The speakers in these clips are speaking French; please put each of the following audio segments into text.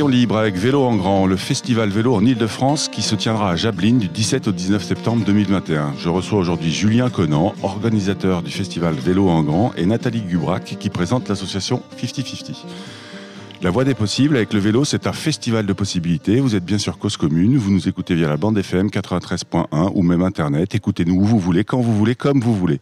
Rayon Libre avec Vélo en Grand, le festival vélo en Ile-de-France qui se tiendra à Jablin du 17 au 19 septembre 2021. Je reçois aujourd'hui Julien Conan, organisateur du festival Vélo en Grand, et Nathalie Gubrac qui présente l'association 50-50. La Voix des possibles avec le vélo, c'est un festival de possibilités. Vous êtes bien sûr cause commune, vous nous écoutez via la bande FM 93.1 ou même Internet. Écoutez-nous où vous voulez, quand vous voulez, comme vous voulez.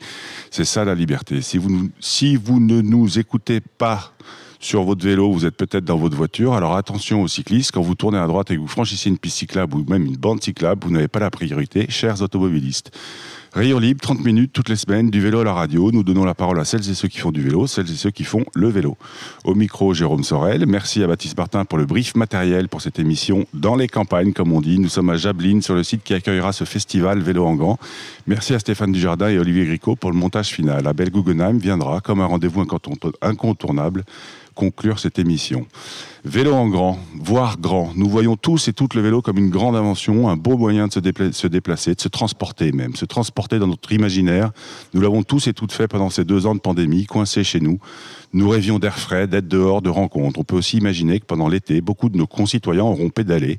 C'est ça la liberté. Si vous, si vous ne nous écoutez pas sur votre vélo, vous êtes peut-être dans votre voiture. Alors attention aux cyclistes, quand vous tournez à droite et que vous franchissez une piste cyclable ou même une bande cyclable, vous n'avez pas la priorité, chers automobilistes. Rayon libre, 30 minutes toutes les semaines, du vélo à la radio. Nous donnons la parole à celles et ceux qui font du vélo, celles et ceux qui font le vélo. Au micro, Jérôme Sorel. Merci à Baptiste Martin pour le brief matériel pour cette émission dans les campagnes, comme on dit. Nous sommes à Jablin, sur le site qui accueillera ce festival Vélo en Grand. Merci à Stéphane Dujardin et Olivier Gricot pour le montage final. Abel Guggenheim viendra comme un rendez-vous incontournable conclure cette émission. Vélo en grand, voire grand. Nous voyons tous et toutes le vélo comme une grande invention, un beau moyen de se, se déplacer, de se transporter même, se transporter dans notre imaginaire. Nous l'avons tous et toutes fait pendant ces deux ans de pandémie, coincés chez nous. Nous rêvions d'air frais, d'être dehors, de rencontres. On peut aussi imaginer que pendant l'été, beaucoup de nos concitoyens auront pédalé.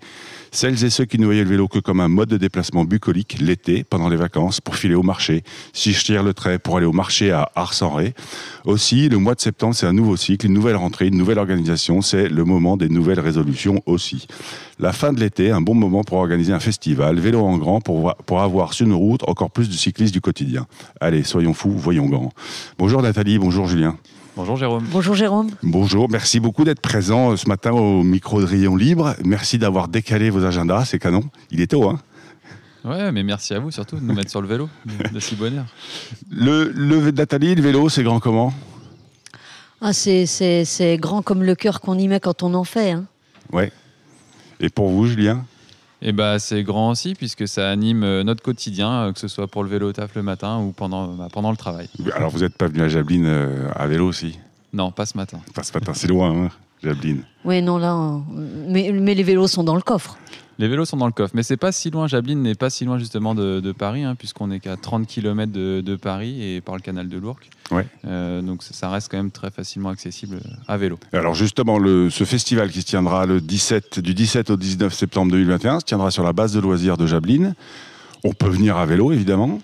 Celles et ceux qui ne voyaient le vélo que comme un mode de déplacement bucolique l'été, pendant les vacances, pour filer au marché, si je tire le trait pour aller au marché à Ars-en-Ré. Aussi, le mois de septembre, c'est un nouveau cycle, une nouvelle rentrée, une nouvelle organisation. C'est le moment des nouvelles résolutions aussi. La fin de l'été, un bon moment pour organiser un festival, vélo en grand, pour, avoir sur nos routes encore plus de cyclistes du quotidien. Allez, soyons fous, voyons grand. Bonjour Nathalie, bonjour Julien. Bonjour Jérôme. Bonjour Jérôme. Bonjour, merci beaucoup d'être présent ce matin au micro de Rayon Libre. Merci d'avoir décalé vos agendas, c'est canon. Il est tôt, hein Ouais, mais merci à vous surtout de nous mettre sur le vélo, de si bonne Le, le Nathalie, le vélo, c'est grand comment? Ah, c'est, grand comme le cœur qu'on y met quand on en fait. Hein. Ouais. Et pour vous, Julien? Et eh bah, c'est grand aussi puisque ça anime euh, notre quotidien, euh, que ce soit pour le vélo taf le matin ou pendant, bah, pendant le travail. Alors vous n'êtes pas venu à Jablin euh, à vélo aussi? Non, pas ce matin. Pas ce matin, c'est loin, hein, Jablin. Oui, non, là, mais, mais les vélos sont dans le coffre. Les vélos sont dans le coffre, mais c'est pas si loin. Jablin n'est pas si loin justement de, Paris, hein, puisqu'on est qu'à 30 km de, Paris et par le canal de l'Ourcq. Ouais. Euh, donc ça reste quand même très facilement accessible à vélo. Alors justement, le, ce festival qui se tiendra le 17, du 17 au 19 septembre 2021 se tiendra sur la base de loisirs de Jablin. On peut venir à vélo, évidemment.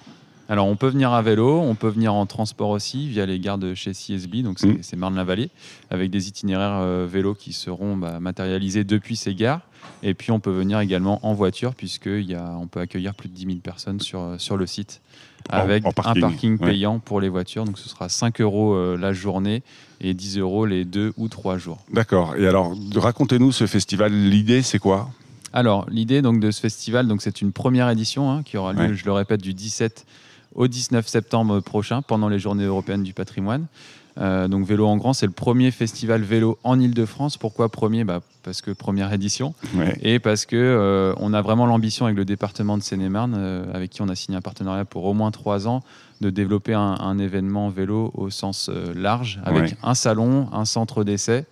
Alors, on peut venir à vélo, on peut venir en transport aussi via les gares de chez CSB, donc c'est mmh. Marne-la-Vallée, avec des itinéraires euh, vélo qui seront bah, matérialisés depuis ces gares. Et puis, on peut venir également en voiture, puisqu'on peut accueillir plus de 10 000 personnes sur, euh, sur le site, avec un parking payant pour les voitures. Donc, ce sera 5 euros euh, la journée et 10 euros les deux ou trois jours. D'accord. Et alors, racontez-nous ce festival. L'idée, c'est quoi? Alors, l'idée donc de ce festival, donc c'est une première édition hein, qui aura lieu, je le répète, du 17 au 19 septembre prochain, pendant les Journées européennes du patrimoine. Euh, donc Vélo en Grand, c'est le premier festival vélo en Ile-de-France. Pourquoi premier? Bah, Parce que première édition. Et parce que euh, on a vraiment l'ambition avec le département de Seine-et-Marne, euh, avec qui on a signé un partenariat pour au moins trois ans, de développer un, événement vélo au sens large, avec un salon, un centre d'essai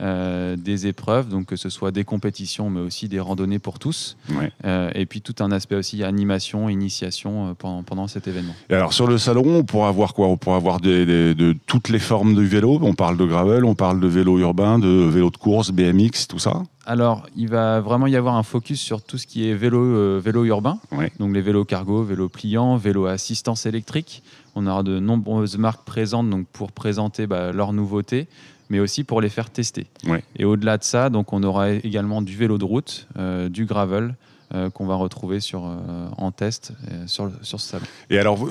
euh, des épreuves, donc que ce soit des compétitions, mais aussi des randonnées pour tous. Euh, et puis tout un aspect aussi animation, initiation euh, pendant, pendant cet événement. Et alors sur le salon, on pourra voir quoi? On pourra voir de toutes les formes de vélo? On parle de gravel, on parle de vélo urbain, de vélo de course, BMX, tout ça? Alors, il va vraiment y avoir un focus sur tout ce qui est vélo, vélo urbain, donc les vélos cargo, vélos pliants, vélos assistance électrique. On aura de nombreuses marques présentes donc pour présenter bah, leurs nouveautés, mais aussi pour les faire tester. Et au-delà de ça, donc on aura également du vélo de route, euh, du gravel. Euh, qu'on va retrouver sur, euh, en test sur, sur ce salon. Et alors,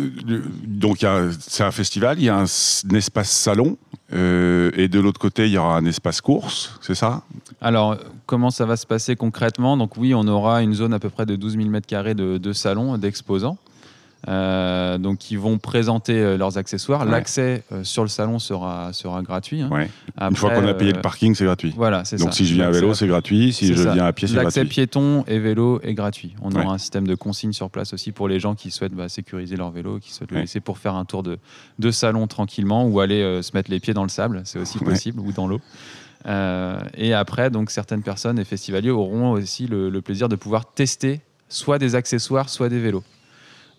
donc c'est un festival, il y a un, espace salon, et de l'autre côté, il y aura un espace course, c'est ça? Alors, comment ça va se passer concrètement? Donc oui, on aura une zone à peu près de 12 000 m2 de, de salon, d'exposants. Euh, donc, ils vont présenter euh, leurs accessoires. L'accès euh, sur le salon sera, sera gratuit. Hein. Une fois qu'on a payé le parking, c'est gratuit. Voilà, c'est Donc, si je viens à vélo, c'est gratuit. Si je viens à pied, c'est gratuit. L'accès piéton et vélo est gratuit. On aura un système de consigne sur place aussi pour les gens qui souhaitent bah, sécuriser leur vélo, qui souhaitent le laisser pour faire un tour de, de salon tranquillement ou aller se mettre les pieds dans le sable, c'est aussi possible, ou dans l'eau. et après, donc certaines personnes et festivaliers auront aussi le plaisir de pouvoir tester soit des accessoires, soit des vélos.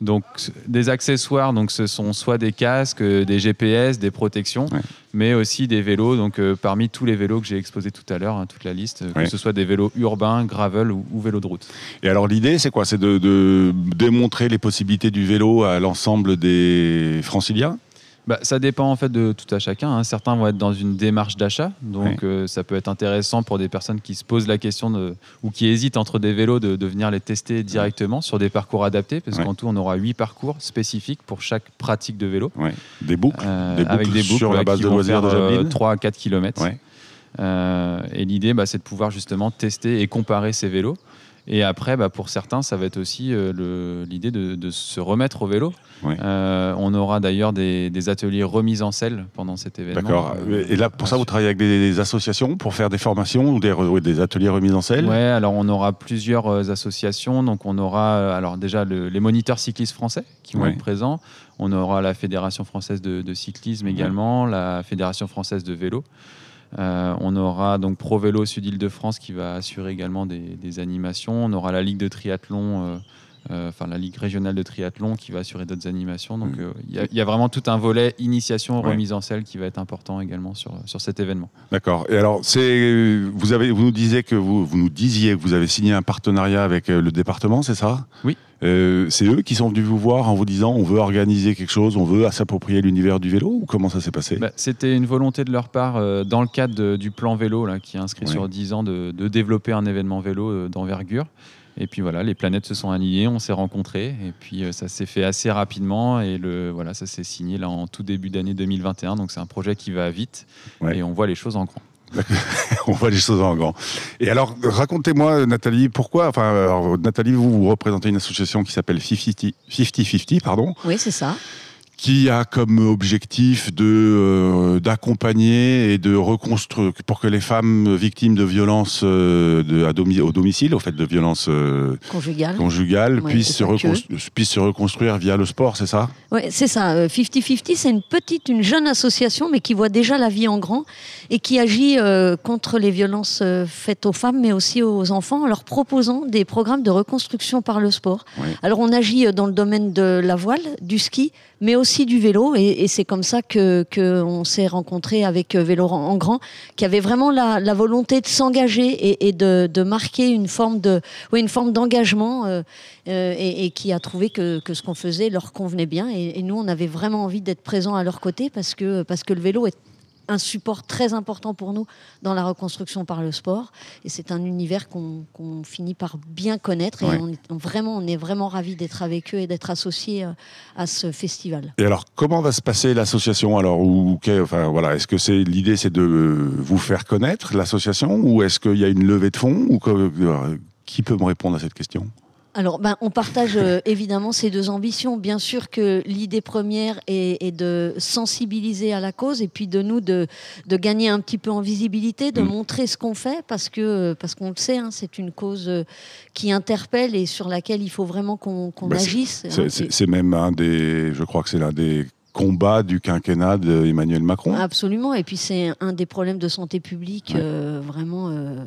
Donc des accessoires, donc ce sont soit des casques, des GPS, des protections, mais aussi des vélos. Donc parmi tous les vélos que j'ai exposés tout à l'heure, hein, toute la liste, que ce soit des vélos urbains, gravel ou, vélos de route. Et alors l'idée, c'est quoi? C'est de, démontrer les possibilités du vélo à l'ensemble des franciliens? Bah, ça dépend en fait de tout à chacun. Hein. Certains vont être dans une démarche d'achat, donc euh, ça peut être intéressant pour des personnes qui se posent la question de, ou qui hésitent entre des vélos de, venir les tester directement sur des parcours adaptés, parce qu'en tout on aura huit parcours spécifiques pour chaque pratique de vélo. Des boucles, euh, des boucles, avec des boucles sur la base de loisirs de 3 à 4 km. et l'idée, bah, c'est de pouvoir justement tester et comparer ces vélos. Et après, bah, pour certains, ça va être aussi euh, l'idée de, se remettre au vélo. Euh, on aura d'ailleurs des, ateliers remise en selle pendant cet événement. D'accord. Euh, et là, pour ça, vous travaillez avec des, associations pour faire des formations ou des, des, ateliers remise en selle? Oui, alors on aura plusieurs associations. Donc on aura alors déjà les moniteurs cyclistes français qui vont être présents. On aura la Fédération française de, cyclisme également, la Fédération française de vélo. Euh, on aura donc Pro Vélo Sud-Île-de-France qui va assurer également des, animations. On aura la Ligue de triathlon, euh, euh, enfin la Ligue régionale de triathlon qui va assurer d'autres animations. Donc mmh. il y, a vraiment tout un volet initiation, remise en selle qui va être important également sur, sur cet événement. D'accord. Et alors, c'est vous avez vous nous disiez que vous, vous nous disiez que vous avez signé un partenariat avec le département, c'est ça? Oui. Euh, c'est eux qui sont venus vous voir en vous disant on veut organiser quelque chose, on veut s'approprier l'univers du vélo ou comment ça s'est passé? Bah, C'était une volonté de leur part euh, dans le cadre du plan vélo là, qui est inscrit sur 10 ans de, développer un événement vélo euh, d'envergure. Et puis voilà, les planètes se sont alignées, on s'est rencontrés et puis ça s'est fait assez rapidement et le, voilà, ça s'est signé là en tout début d'année 2021. Donc c'est un projet qui va vite et on voit les choses en grand. on voit les choses en grand. Et alors, racontez-moi, Nathalie, pourquoi, enfin, Nathalie, vous, vous représentez une association qui s'appelle 50-50, pardon. Oui, c'est ça qui a comme objectif de euh, d'accompagner et de reconstruire pour que les femmes victimes de violences euh, de, à au domicile, au fait de violences euh, conjugales, puissent, se puissent se reconstruire via le sport, c'est ça? Oui, c'est ça. 50-50, c'est une petite, une jeune association, mais qui voit déjà la vie en grand et qui agit contre les violences faites aux femmes, mais aussi aux enfants, en leur proposant des programmes de reconstruction par le sport. Alors, on agit dans le domaine de la voile, du ski, mais aussi du vélo. Et, c'est comme ça que qu'on s'est rencontré avec euh, Vélo en grand, qui avait vraiment la, volonté de s'engager et, de, marquer une forme de, une forme d'engagement, euh, euh, et, qui a trouvé que, que ce qu'on faisait leur convenait bien. Et, nous, on avait vraiment envie d'être présents à leur côté parce que parce que le vélo est un support très important pour nous dans la reconstruction par le sport. Et c'est un univers qu'on finit par bien connaître. Et on, est, vraiment, on est vraiment ravis d'être avec eux et d'être associés euh, à ce festival. Et alors, comment va se passer l'association alors ou, enfin, voilà, Est-ce que c'est l'idée, c'est de vous faire connaître l'association ou est-ce qu'il y a une levée de fonds ou euh, Qui peut me répondre à cette question? Alors, ben, on partage euh, évidemment ces deux ambitions. Bien sûr que l'idée première est, de sensibiliser à la cause et puis de nous de, gagner un petit peu en visibilité, de mm. montrer ce qu'on fait parce que parce qu'on le sait, hein, c'est une cause euh, qui interpelle et sur laquelle il faut vraiment qu'on bah, agisse. C'est même un des, je crois que c'est l'un des combat du quinquennat d'Emmanuel Macron. Absolument, et puis c'est un des problèmes de santé publique euh, vraiment euh,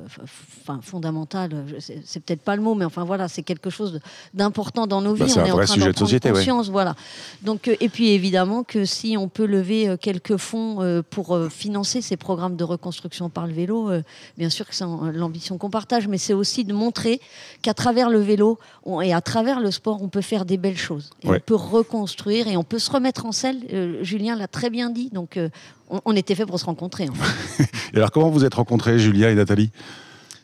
fondamental. C'est peut-être pas le mot, mais enfin voilà, c'est quelque chose d'important dans nos bah, vies. c'est un vrai sujet de société, conscience, voilà. Donc, euh, et puis évidemment que si on peut lever quelques fonds pour financer ces programmes de reconstruction par le vélo, bien sûr que c'est l'ambition qu'on partage, mais c'est aussi de montrer qu'à travers le vélo et à travers le sport, on peut faire des belles choses. Et On peut reconstruire et on peut se remettre en scène euh, Julien l'a très bien dit, donc euh, on, était fait pour se rencontrer. et alors comment vous êtes rencontrés, Julien et Nathalie?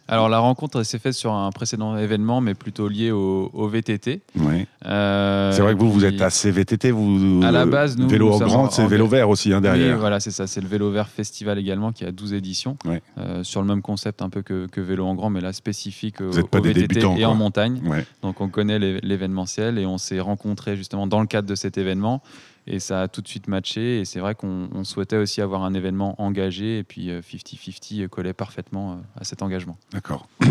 Alors la rencontre s'est faite sur un précédent événement, mais plutôt lié au, VTT. Oui. Euh, c'est vrai que vous, vous êtes assez VTT. Vous, à la base, nous, vélo en grand, c'est vélo vert aussi hein, derrière. Oui, voilà, c'est ça. C'est le vélo vert festival également qui a 12 éditions, sur le même concept un peu que, vélo en grand, mais là spécifique au, VTT et en montagne. Donc on connaît l'événementiel et on s'est rencontrés justement dans le cadre de cet événement et ça a tout de suite matché. Et c'est vrai qu'on souhaitait aussi avoir un événement engagé. Et puis 50-50 euh, collait parfaitement euh, à cet engagement. D'accord.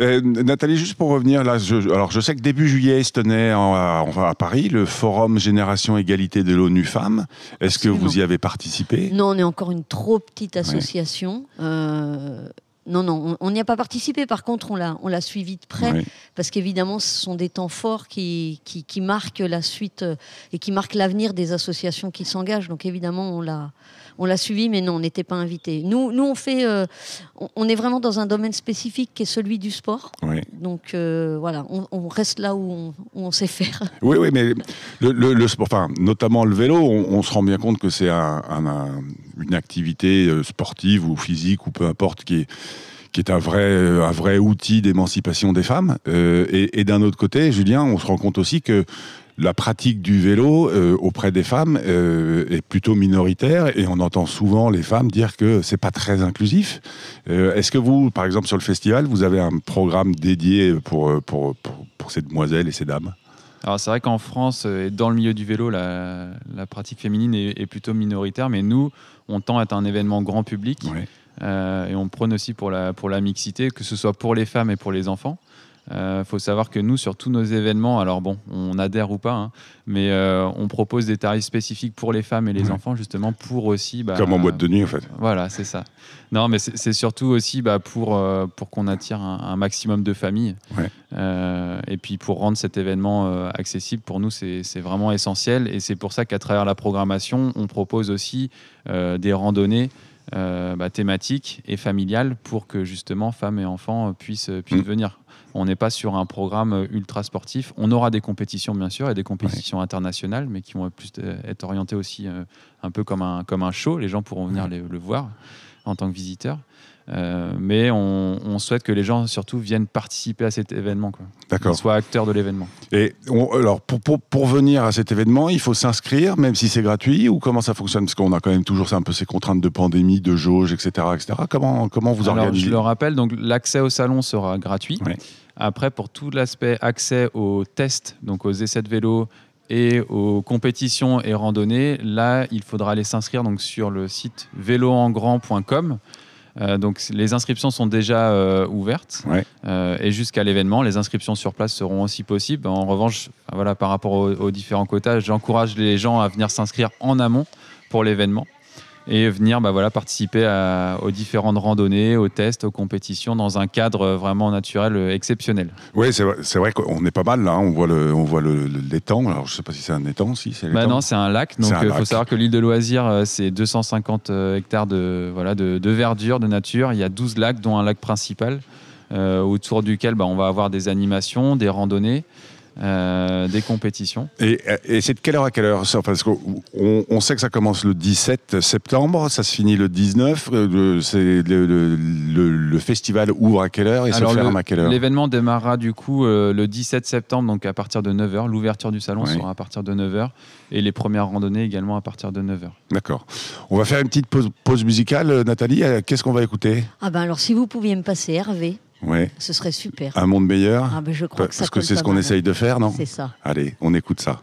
Euh, Nathalie, juste pour revenir là, je, alors je sais que début juillet se tenait à, à, Paris le forum Génération Égalité de l'ONU Femmes. Est-ce que vous y avez participé? Non, on est encore une trop petite association. Non, non, on n'y a pas participé. Par contre, on l'a, on l'a suivi de près parce qu'évidemment, ce sont des temps forts qui, qui, marquent la suite euh, et qui marquent l'avenir des associations qui s'engagent. Donc évidemment, on l'a, on l'a suivi, mais non, on n'était pas invité. Nous, nous, on fait, euh, on, est vraiment dans un domaine spécifique qui est celui du sport. Donc euh, voilà, on, reste là où on, sait faire. Oui, oui, mais le, sport, enfin, notamment le vélo, on, se rend bien compte que c'est une activité euh, sportive ou physique ou peu importe qui est qui est un vrai, un vrai outil d'émancipation des femmes. et, et d'un autre côté, Julien, on se rend compte aussi que la pratique du vélo euh, auprès des femmes euh, est plutôt minoritaire et on entend souvent les femmes dire que c'est pas très inclusif. Euh, est-ce que vous, par exemple sur le festival, vous avez un programme dédié pour, pour, pour, ces demoiselles et ces dames? Alors c'est vrai qu'en France et dans le milieu du vélo, la pratique féminine est, plutôt minoritaire, mais nous, on tend à être un événement grand public et on prône aussi pour la, pour la mixité, que ce soit pour les femmes et pour les enfants. Il euh, faut savoir que nous, sur tous nos événements, alors bon, on adhère ou pas, hein, mais euh, on propose des tarifs spécifiques pour les femmes et les enfants, justement, pour aussi. Bah, Comme en boîte de nuit, en fait. Voilà, c'est ça. Non, mais c'est surtout aussi bah, pour, euh, pour qu'on attire un, maximum de familles. et puis pour rendre cet événement accessible, pour nous, c'est vraiment essentiel. Et c'est pour ça qu'à travers la programmation, on propose aussi des randonnées. Bah, thématiques et familiales pour que justement femmes et enfants puissent, puissent mm. venir. On n'est pas sur un programme ultra sportif. On aura des compétitions, bien sûr, et des compétitions internationales, mais qui vont plus être orientées aussi euh, un peu comme un, comme un show. Les gens pourront venir le voir en tant que visiteurs. Euh, mais on, souhaite que les gens surtout viennent participer à cet événement, D'accord. Soient acteurs de l'événement. Et alors pour, pour, venir à cet événement, il faut s'inscrire, même si c'est gratuit, ou comment ça fonctionne? Parce qu'on a quand même toujours un peu ces contraintes de pandémie, de jauge, etc., etc. Comment comment vous alors, organisez? Je le rappelle, donc l'accès au salon sera gratuit. Après, pour tout l'aspect accès aux tests, donc aux essais de vélo et aux compétitions et randonnées, là, il faudra aller s'inscrire donc sur le site véloengrand.com. Euh, donc les inscriptions sont déjà euh, ouvertes. Euh, et jusqu'à l'événement, les inscriptions sur place seront aussi possibles. En revanche, voilà, par rapport aux différents quotas, j'encourage les gens à venir s'inscrire en amont pour l'événement et venir bah, voilà, participer aux différentes randonnées, aux tests, aux compétitions dans un cadre vraiment naturel euh, exceptionnel. Oui, c'est vrai, vrai qu'on est pas mal là, hein. on voit, le, on voit l'étang, alors je ne sais pas si c'est un étang, si c'est bah non, c'est un lac, donc il euh, faut savoir que l'île de loisirs, euh, c'est 250 hectares de, voilà, de, verdure, de nature, il y a 12 lacs, dont un lac principal. autour duquel bah, on va avoir des animations, des randonnées. Euh, des compétitions. Et, c'est de quelle heure à quelle heure Parce qu'on on sait que ça commence le 17 septembre, ça se finit le 19. Euh, c'est le, festival ouvre à quelle heure et se ferme à quelle heure? L'événement démarrera du coup euh, le 17 septembre, donc à partir de 9h. L'ouverture du salon sera à partir de 9h et les premières randonnées également à partir de 9h. D'accord. On va faire une petite pause, pause musicale, Nathalie. Qu'est-ce qu'on va écouter? Ah ben alors si vous pouviez me passer Hervé. Ouais. Ce serait super. Un monde meilleur ah ben je crois que Parce que c'est ce qu'on essaye de faire, non C'est ça. Allez, on écoute ça.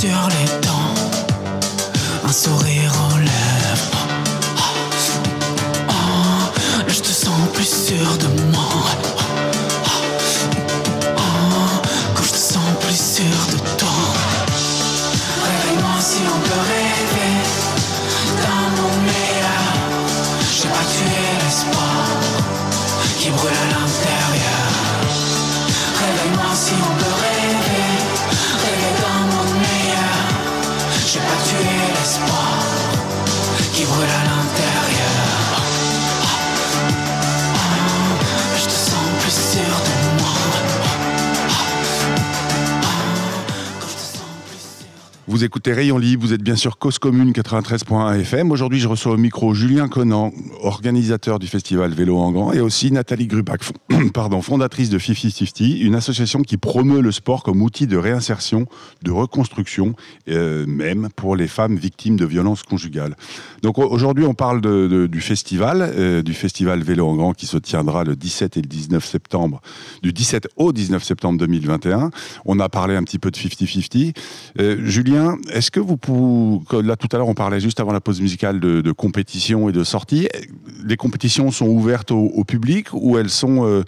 sur les dents, un sourire aux lèvres. Oh, oh, oh, je te sens plus sûr de moi. Vous écoutez Rayon Libre, vous êtes bien sûr Cause Commune 93.1 FM. Aujourd'hui, je reçois au micro Julien Conan, organisateur du festival Vélo en Grand, et aussi Nathalie Grubach, fond- pardon, fondatrice de 50-50, une association qui promeut le sport comme outil de réinsertion, de reconstruction, euh, même pour les femmes victimes de violences conjugales. Donc au- aujourd'hui, on parle du festival, euh, du festival Vélo en Grand qui se tiendra le 17 et le 19 septembre, du 17 au 19 septembre 2021. On a parlé un petit peu de 50-50. Euh, Julien, est-ce que vous pouvez, là tout à l'heure on parlait juste avant la pause musicale de, de compétition et de sortie, les compétitions sont ouvertes au, public ou elles sont, euh,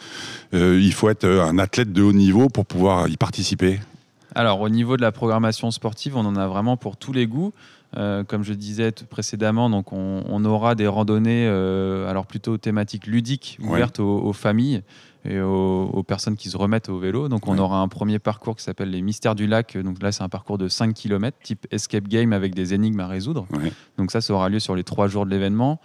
euh, il faut être un athlète de haut niveau pour pouvoir y participer? Alors, au niveau de la programmation sportive, on en a vraiment pour tous les goûts. Euh, comme je disais précédemment, donc on, on aura des randonnées, euh, alors plutôt thématiques ludiques, Ouais. ouvertes aux, aux familles et aux, aux personnes qui se remettent au vélo. Donc, on Ouais. aura un premier parcours qui s'appelle les Mystères du Lac. Donc là, c'est un parcours de 5 km, type escape game avec des énigmes à résoudre. Ouais. Donc ça, ça aura lieu sur les trois jours de l'événement.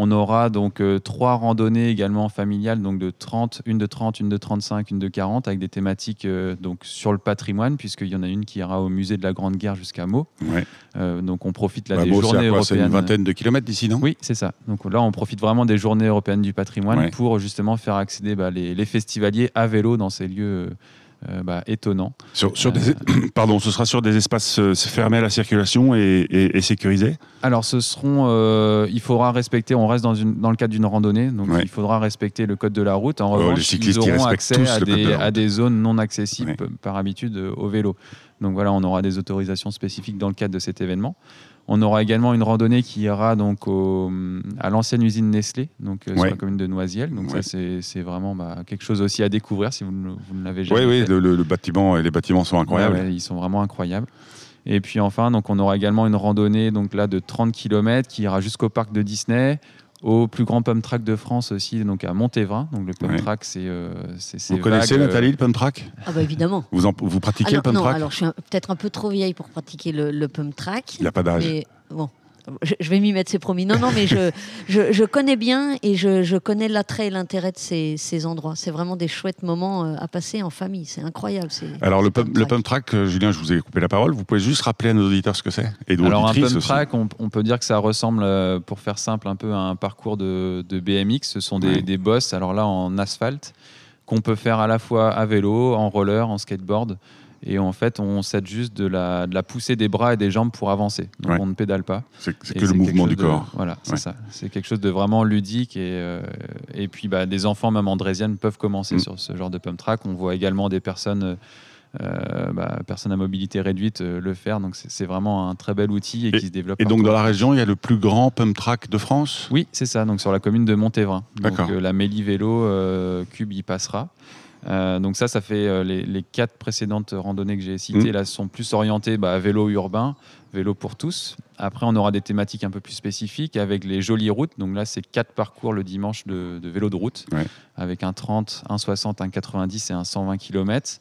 On aura donc euh, trois randonnées également familiales, donc de 30, une de 30, une de 35, une de 40, avec des thématiques euh, donc sur le patrimoine, puisqu'il y en a une qui ira au musée de la Grande Guerre jusqu'à Meaux. Ouais. Euh, donc on profite là Bah, des à journées quoi, C'est européennes. une vingtaine de kilomètres d'ici, non? Oui, c'est ça. Donc là, on profite vraiment des journées européennes du patrimoine Ouais. pour justement faire accéder bah, les, les festivaliers à vélo dans ces lieux euh, bah, étonnants. Sur, sur des, pardon, ce sera sur des espaces euh, fermés à la circulation et, et- et sécurisés Alors, ce seront. euh, il faudra respecter. On reste dans, une, dans le cadre d'une randonnée, donc Ouais. il faudra respecter le code de la route. En Oh, les revanche, cyclistes, ils ils auront accès à de des, à zones non accessibles Ouais. par habitude euh, au vélo. Donc voilà, on aura des autorisations spécifiques dans le cadre de cet événement. On aura également une randonnée qui ira donc au- à l'ancienne usine Nestlé, donc euh, sur la commune de Noisiel. Donc Ouais. ça, c'est vraiment bah, quelque chose aussi à découvrir si vous ne, vous ne l'avez jamais Oui, oui, le, bâtiment et les bâtiments sont incroyables. Ouais, ils sont vraiment incroyables. Et puis enfin, donc on aura également une randonnée donc là de 30 km qui ira jusqu'au parc de Disney, au plus grand pump track de France aussi, donc à Montévin. Donc le pump Ouais. track, c'est euh, Vous connaissez euh, Nathalie le pump track? Ah bah évidemment. vous, en- vous pratiquez Alors, le pump non, track? alors je suis peut-être un peu trop vieille pour pratiquer le, le pump track. Il n'y a pas d'âge. Mais bon, je, je vais m'y mettre, c'est promis. Non, non, mais je, je, je connais bien et je, je connais l'attrait et l'intérêt de ces, ces endroits. C'est vraiment des chouettes moments euh, à passer en famille. C'est incroyable. c'est- Alors le pump, le pump track, euh, Julien, je vous ai coupé la parole. Vous pouvez juste rappeler à nos auditeurs ce que c'est Alors un pump track, on, on peut dire que ça ressemble, euh, pour faire simple, un peu à un parcours de, de BMX. Ce sont des, Ouais. des bosses, alors là en asphalte, qu'on peut faire à la fois à vélo, en roller, en skateboard. Et en fait, on s'aide juste de la, de la poussée des bras et des jambes pour avancer. Donc Ouais. on ne pédale pas. C'est que le mouvement du de- corps. Voilà, c'est Ouais. ça. C'est quelque chose de vraiment ludique. Et, euh, et puis, bah, des enfants, même andrésiennes, peuvent commencer Mm. sur ce genre de pump track. On voit également des personnes, euh, bah, personnes à mobilité réduite euh, le faire. Donc, c'est vraiment un très bel outil et, qui se développe. Et donc dans la région, il y a le plus grand pump track de France? Oui, c'est ça. Donc, sur la commune de Montévin. Donc, D'accord. euh, la Méli Vélo euh, Cube y passera. Euh, donc ça, ça fait euh, les, les quatre précédentes randonnées que j'ai citées. Mm. Là, sont plus orientées bah, à vélo urbain, vélo pour tous. Après, on aura des thématiques un peu plus spécifiques avec les jolies routes. Donc là, c'est quatre parcours le dimanche de, de vélo de route, Ouais. avec un 30, un 60, un 90 et un 120 km.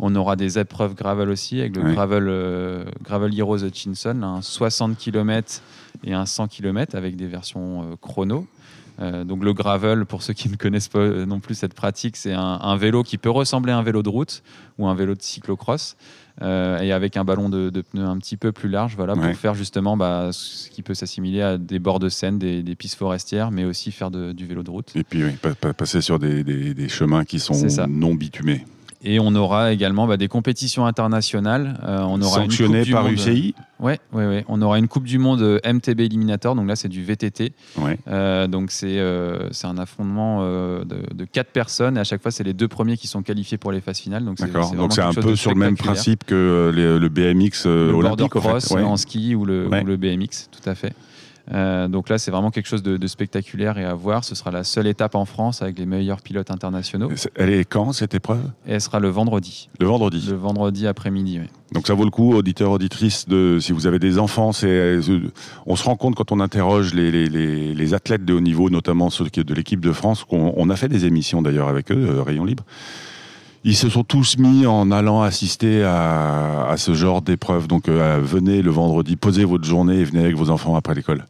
On aura des épreuves gravel aussi, avec le Ouais. gravel, euh, gravel Heroes Hutchinson, un 60 km et un 100 km avec des versions euh, chrono. Euh, donc le gravel, pour ceux qui ne connaissent pas euh, non plus cette pratique, c'est un, un vélo qui peut ressembler à un vélo de route ou un vélo de cyclocross, euh, et avec un ballon de, de pneus un petit peu plus large, voilà, Ouais. pour faire justement bah, ce qui peut s'assimiler à des bords de Seine, des, des pistes forestières, mais aussi faire de- du vélo de route. Et puis oui, pa- pa- passer sur des, des- des chemins qui sont non bitumés. Et on aura également bah, des compétitions internationales. Euh, on aura du par Monde- UCI Ouais, ouais, ouais. On aura une Coupe du Monde euh, MTB Eliminator, donc là c'est du VTT. Ouais. Euh, donc c'est euh, c'est un affrontement euh, de, de quatre personnes et à chaque fois c'est les deux premiers qui sont qualifiés pour les phases finales. Donc c'est D'accord. vraiment Donc c'est un peu sur le même principe que les- le BMX le olympique. en fait. cross Ouais. en ski ou le, Ouais. ou le BMX, tout à fait. Euh, donc là, c'est vraiment quelque chose de, de spectaculaire et à voir. Ce sera la seule étape en France avec les meilleurs pilotes internationaux. Elle est quand cette épreuve? Et elle sera le vendredi. Le vendredi. Le vendredi après-midi, oui. Donc ça vaut le coup, auditeurs, auditrices, de, si vous avez des enfants, c'est, euh, on se rend compte quand on interroge les, les- les- les athlètes de haut niveau, notamment ceux de l'équipe de France, qu'on on a fait des émissions d'ailleurs avec eux, euh, Rayon Libre. Ils se sont tous mis en allant assister à, ce genre d'épreuve. Donc euh, venez le vendredi, posez votre journée et venez avec vos enfants après l'école.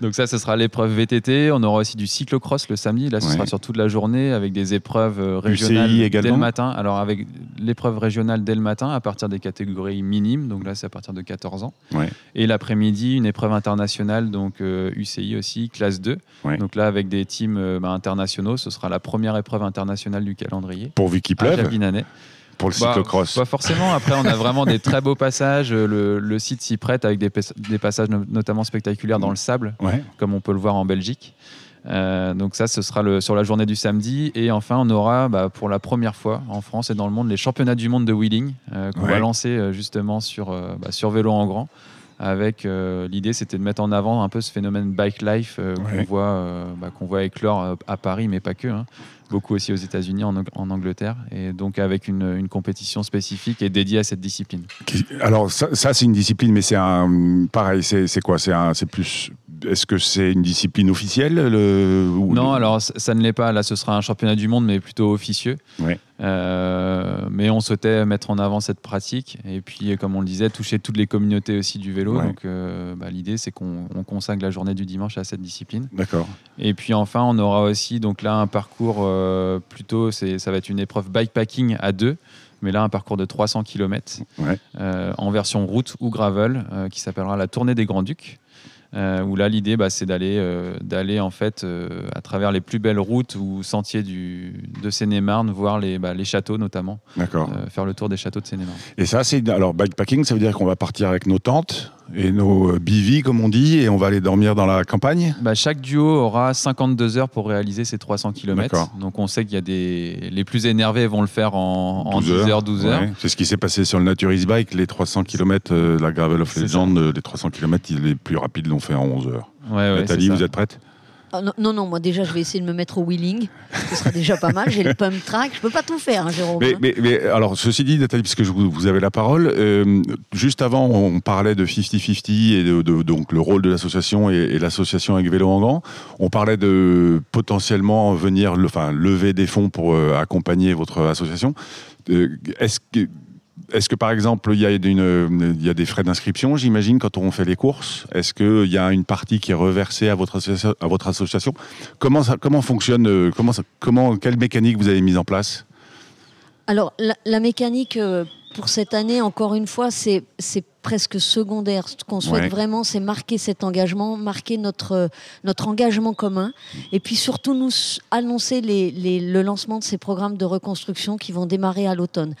Donc ça, ce sera l'épreuve VTT. On aura aussi du cyclocross le samedi. Là, ce Ouais. sera sur toute la journée avec des épreuves euh, régionales dès le matin. Alors avec l'épreuve régionale dès le matin à partir des catégories minimes. Donc là, c'est à partir de 14 ans. Ouais. Et l'après-midi, une épreuve internationale, donc euh, UCI aussi, classe 2. Ouais. Donc là, avec des teams euh, bah, internationaux, ce sera la première épreuve internationale du calendrier. Pourvu qu'il pleuve. Pour le Bah, cyclocross. Pas forcément. Après, on a vraiment des très beaux passages. Le, le site s'y prête avec des, pas- des passages no- notamment spectaculaires dans le sable Ouais. comme on peut le voir en Belgique. Euh, donc ça, ce sera le, sur la journée du samedi. Et enfin, on aura bah, pour la première fois en France et dans le monde les championnats du monde de wheeling euh, qu'on Ouais. va lancer euh, justement sur, bah, sur vélo en grand. Avec euh, l'idée, c'était de mettre en avant un peu ce phénomène bike life euh, Ouais. qu'on voit, euh, bah, qu'on voit éclore à Paris, mais pas que. hein. Beaucoup aussi aux États-Unis, en, Ang- en Angleterre, et donc avec une, une compétition spécifique et dédiée à cette discipline. Alors ça, ça, c'est une discipline, mais c'est un pareil. C'est c'est quoi? C'est un, c'est plus. Est-ce que c'est une discipline officielle le, ou- Non, alors ça ne l'est pas. Là, ce sera un championnat du monde, mais plutôt officieux. Ouais. Euh, mais on souhaitait mettre en avant cette pratique et puis, comme on le disait, toucher toutes les communautés aussi du vélo. Ouais. Donc, euh, bah, l'idée, c'est qu'on on consacre la journée du dimanche à cette discipline. D'accord. Et puis enfin, on aura aussi donc là un parcours euh, plutôt, ça va être une épreuve bikepacking à deux. Mais là, un parcours de 300 km Ouais. en version route ou gravel euh, qui s'appellera la Tournée des Grands Ducs. Euh, où là, l'idée, bah, c'est d'aller, euh, d'aller en fait euh, à travers les plus belles routes ou sentiers du, de Seine-et-Marne, voir les, bah, les châteaux notamment, D'accord. faire le tour des châteaux de Seine-et-Marne. Et ça, c'est alors bikepacking, ça veut dire qu'on va partir avec nos tentes et nos bivy, comme on dit, et on va aller dormir dans la campagne? Bah, chaque duo aura 52 heures pour réaliser ces 300 km. Donc on sait qu'il y a des. Les plus énervés vont le faire en, en 12 12 heures, 12 heures. C'est ce qui s'est passé sur le Naturist Bike, les 300 km, la Gravel of Legend, les 300 km, les plus rapides l'ont fait en 11 heures. Ouais, ouais, Nathalie, vous êtes prête? Ah, non, non, non, moi déjà, je vais essayer de me mettre au wheeling. Ce sera déjà pas mal. J'ai le pump track. Je peux pas tout faire, hein, Jérôme. mais, hein. mais, mais, alors, ceci dit, Nathalie, puisque je vous, vous avez la parole, euh, juste avant, on parlait de 50-50 et de, de- donc le rôle de l'association et, et l'association avec Vélo en Grand. On parlait de potentiellement venir le- enfin, lever des fonds pour euh, accompagner votre association. Euh, Est-ce que. Est-ce que par exemple il y, a des frais d'inscription, j'imagine, quand on fait les courses? Est-ce qu'il y a une partie qui est reversée à votre, association? Comment, ça, comment fonctionne euh, comment, comment, Quelle mécanique vous avez mise en place? Alors, la, mécanique euh, pour cette année, encore une fois, c'est presque secondaire. Ce qu'on souhaite Ouais. vraiment, c'est marquer cet engagement, marquer notre, notre engagement commun, et puis surtout nous annoncer les- les- le lancement de ces programmes de reconstruction qui vont démarrer à l'automne.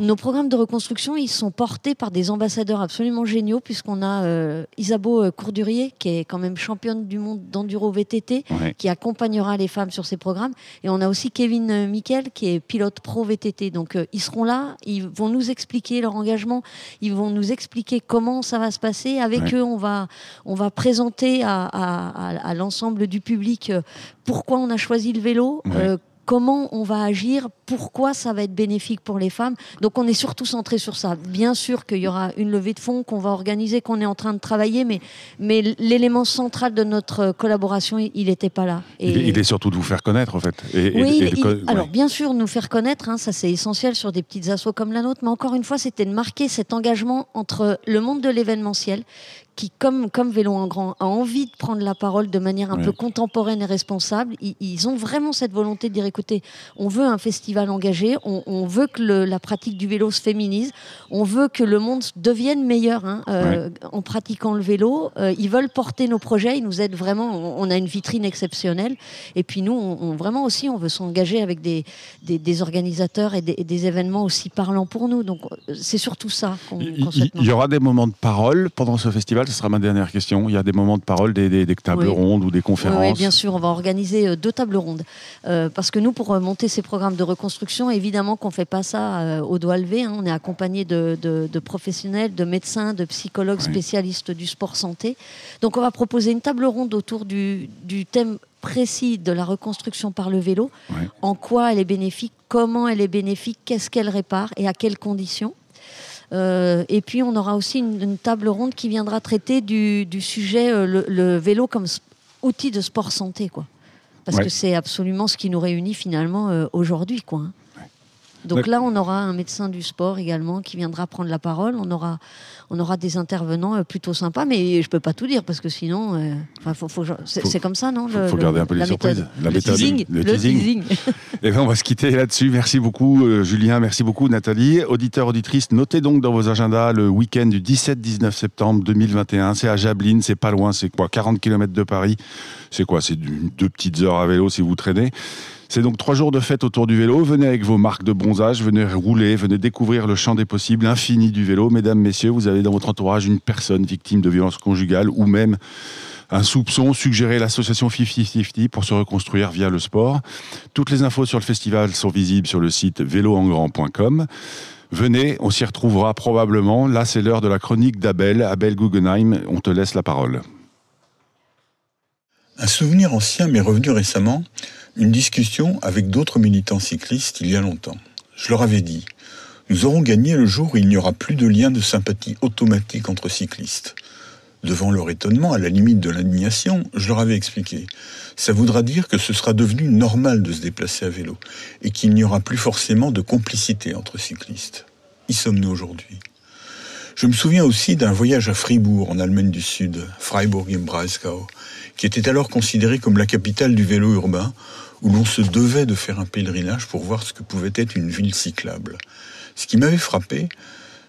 Nos programmes de reconstruction, ils sont portés par des ambassadeurs absolument géniaux, puisqu'on a euh, Isabeau euh, Courdurier, qui est quand même championne du monde d'enduro VTT, Ouais. qui accompagnera les femmes sur ces programmes. Et on a aussi Kevin euh, Miquel, qui est pilote pro VTT. Donc euh, ils seront là, ils vont nous expliquer leur engagement, ils vont nous expliquer comment ça va se passer. Avec Ouais. eux, on va, on va présenter à, à- à- à l'ensemble du public euh, pourquoi on a choisi le vélo. Ouais. euh, Comment on va agir, pourquoi ça va être bénéfique pour les femmes. Donc on est surtout centré sur ça. Bien sûr qu'il y aura une levée de fonds qu'on va organiser, qu'on est en train de travailler, mais, mais l'élément central de notre collaboration, il n'était pas là. Et- Il, est- il est surtout de vous faire connaître, en fait. Et, oui, et il- de co- il- alors bien sûr, nous faire connaître, hein, ça c'est essentiel sur des petites assos comme la nôtre, mais encore une fois, c'était de marquer cet engagement entre le monde de l'événementiel, qui, comme, comme Vélo en Grand, a envie de prendre la parole de manière un Ouais. peu contemporaine et responsable. Ils, ils ont vraiment cette volonté de dire, écoutez, on veut un festival engagé, on, on veut que le- la pratique du vélo se féminise, on veut que le monde devienne meilleur hein, euh, en pratiquant le vélo. Euh, ils veulent porter nos projets, ils nous aident vraiment, on, on a une vitrine exceptionnelle. Et puis nous, on, on- vraiment aussi, on veut s'engager avec des, des, des organisateurs et des, et des événements aussi parlants pour nous. Donc euh, c'est surtout ça qu'on il- souhaite il y aura des moments de parole pendant ce festival. Festival, ce sera ma dernière question. Il y a des moments de parole, des, tables rondes ou des conférences Oui, bien sûr, on va organiser euh, deux tables rondes. Euh, parce que nous, pour monter ces programmes de reconstruction, évidemment qu'on ne fait pas ça au doigt levé. Hein. On est accompagné de, professionnels, de médecins, de psychologues spécialistes du sport santé. Donc on va proposer une table ronde autour du, thème précis de la reconstruction par le vélo, en quoi elle est bénéfique, comment elle est bénéfique, qu'est-ce qu'elle répare et à quelles conditions. Euh, et puis on aura aussi une, table ronde qui viendra traiter du, sujet euh, le, vélo comme outil de sport santé, quoi. Parce que c'est absolument ce qui nous réunit finalement euh, aujourd'hui, quoi. Hein. Donc là, on aura un médecin du sport également qui viendra prendre la parole. On aura, on aura des intervenants euh, plutôt sympas, mais je peux pas tout dire parce que sinon, euh, c'est comme ça, non Il faut, garder un peu les surprises. La le, teasing, le, teasing. Et eh bien, on va se quitter là-dessus. Merci beaucoup, euh, Julien. Merci beaucoup, Nathalie. Auditeurs, auditrices, notez donc dans vos agendas le week-end du 17-19 septembre 2021. C'est à Jablines, c'est pas loin, c'est quoi? 40 km de Paris. C'est quoi? C'est deux petites heures à vélo si vous traînez. C'est donc trois jours de fête autour du vélo. Venez avec vos marques de bronzage, venez rouler, venez découvrir le champ des possibles infini du vélo. Mesdames, messieurs, vous avez dans votre entourage une personne victime de violence conjugale ou même un soupçon, suggérez l'association 50-50 pour se reconstruire via le sport. Toutes les infos sur le festival sont visibles sur le site véloengrand.com. Venez, on s'y retrouvera probablement. Là, c'est l'heure de la chronique d'Abel. Abel Guggenheim, on te laisse la parole. Un souvenir ancien m'est revenu récemment une discussion avec d'autres militants cyclistes il y a longtemps. Je leur avais dit, nous aurons gagné le jour où il n'y aura plus de lien de sympathie automatique entre cyclistes. Devant leur étonnement, à la limite de l'indignation, je leur avais expliqué. Ça voudra dire que ce sera devenu normal de se déplacer à vélo et qu'il n'y aura plus forcément de complicité entre cyclistes. Y sommes-nous aujourd'hui? Je me souviens aussi d'un voyage à Fribourg, en Allemagne du Sud, Freiburg im Breisgau, qui était alors considéré comme la capitale du vélo urbain, où l'on se devait de faire un pèlerinage pour voir ce que pouvait être une ville cyclable. Ce qui m'avait frappé,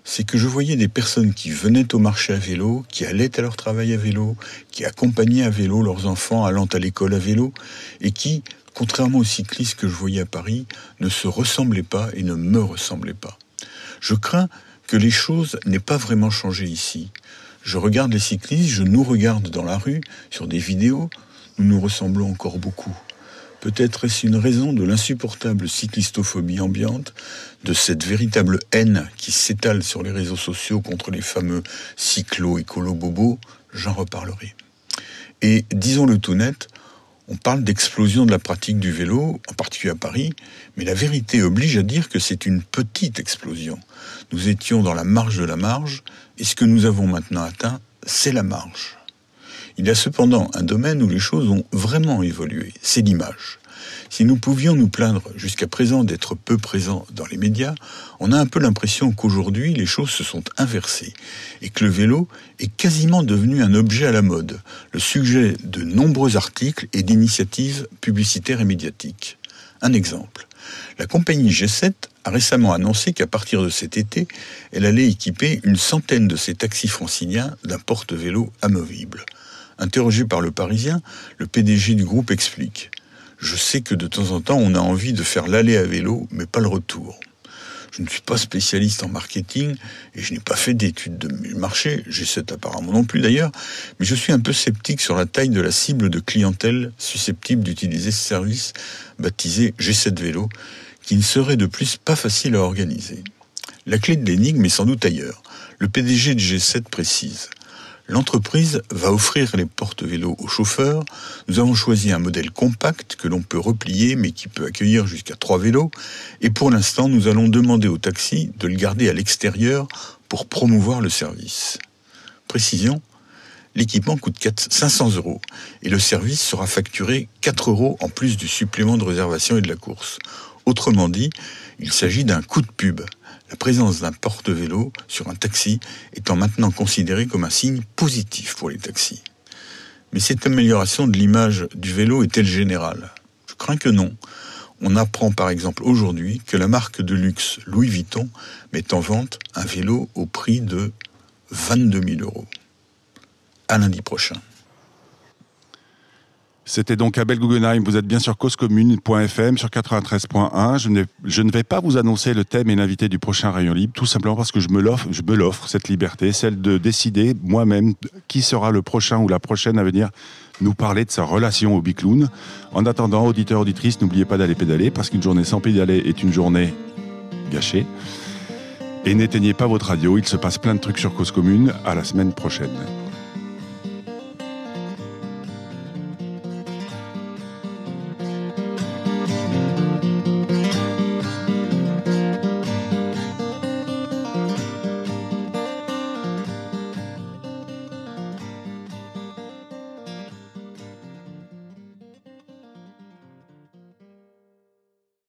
c'est que je voyais des personnes qui venaient au marché à vélo, qui allaient à leur travail à vélo, qui accompagnaient à vélo leurs enfants allant à l'école à vélo, et qui, contrairement aux cyclistes que je voyais à Paris, ne se ressemblaient pas et ne me ressemblaient pas. Je crains que les choses n'aient pas vraiment changé ici. Je regarde les cyclistes, je nous regarde dans la rue, sur des vidéos, nous nous ressemblons encore beaucoup. Peut-être est-ce une raison de l'insupportable cyclistophobie ambiante, de cette véritable haine qui s'étale sur les réseaux sociaux contre les fameux cyclo-écolo-bobos J'en reparlerai. Et disons-le tout net, on parle d'explosion de la pratique du vélo, en particulier à Paris, mais la vérité oblige à dire que c'est une petite explosion. Nous étions dans la marge de la marge, et ce que nous avons maintenant atteint, c'est la marge. Il y a cependant un domaine où les choses ont vraiment évolué, c'est l'image. Si nous pouvions nous plaindre jusqu'à présent d'être peu présents dans les médias, on a un peu l'impression qu'aujourd'hui les choses se sont inversées et que le vélo est quasiment devenu un objet à la mode, le sujet de nombreux articles et d'initiatives publicitaires et médiatiques. Un exemple. La compagnie G7 a récemment annoncé qu'à partir de cet été, elle allait équiper une centaine de ses taxis franciliens d'un porte-vélo amovible. Interrogé par le Parisien, le PDG du groupe explique Je sais que de temps en temps, on a envie de faire l'aller à vélo, mais pas le retour. Je ne suis pas spécialiste en marketing et je n'ai pas fait d'études de marché, j'ai cette apparemment non plus d'ailleurs, mais je suis un peu sceptique sur la taille de la cible de clientèle susceptible d'utiliser ce service baptisé G7 Vélo, qui ne serait de plus pas facile à organiser. La clé de l'énigme est sans doute ailleurs. Le PDG de G7 précise L'entreprise va offrir les porte-vélos aux chauffeurs. Nous avons choisi un modèle compact que l'on peut replier mais qui peut accueillir jusqu'à trois vélos. Et pour l'instant, nous allons demander au taxi de le garder à l'extérieur pour promouvoir le service. Précision, l'équipement coûte 500 euros et le service sera facturé 4 euros en plus du supplément de réservation et de la course. Autrement dit, il s'agit d'un coup de pub la présence d'un porte-vélo sur un taxi étant maintenant considérée comme un signe positif pour les taxis. Mais cette amélioration de l'image du vélo est-elle générale? Je crains que non. On apprend par exemple aujourd'hui que la marque de luxe Louis Vuitton met en vente un vélo au prix de 22 000 euros. À lundi prochain. C'était donc Abel Guggenheim. Vous êtes bien sur causecommune.fm, sur 93.1. Je, ne- je ne vais pas vous annoncer le thème et l'invité du prochain Rayon Libre, tout simplement parce que je me l'offre, cette liberté, celle de décider moi-même qui sera le prochain ou la prochaine à venir nous parler de sa relation au bicloun. En attendant, auditeurs, auditrices, n'oubliez pas d'aller pédaler, parce qu'une journée sans pédaler est une journée gâchée. Et n'éteignez pas votre radio, il se passe plein de trucs sur Cause Commune. À la semaine prochaine.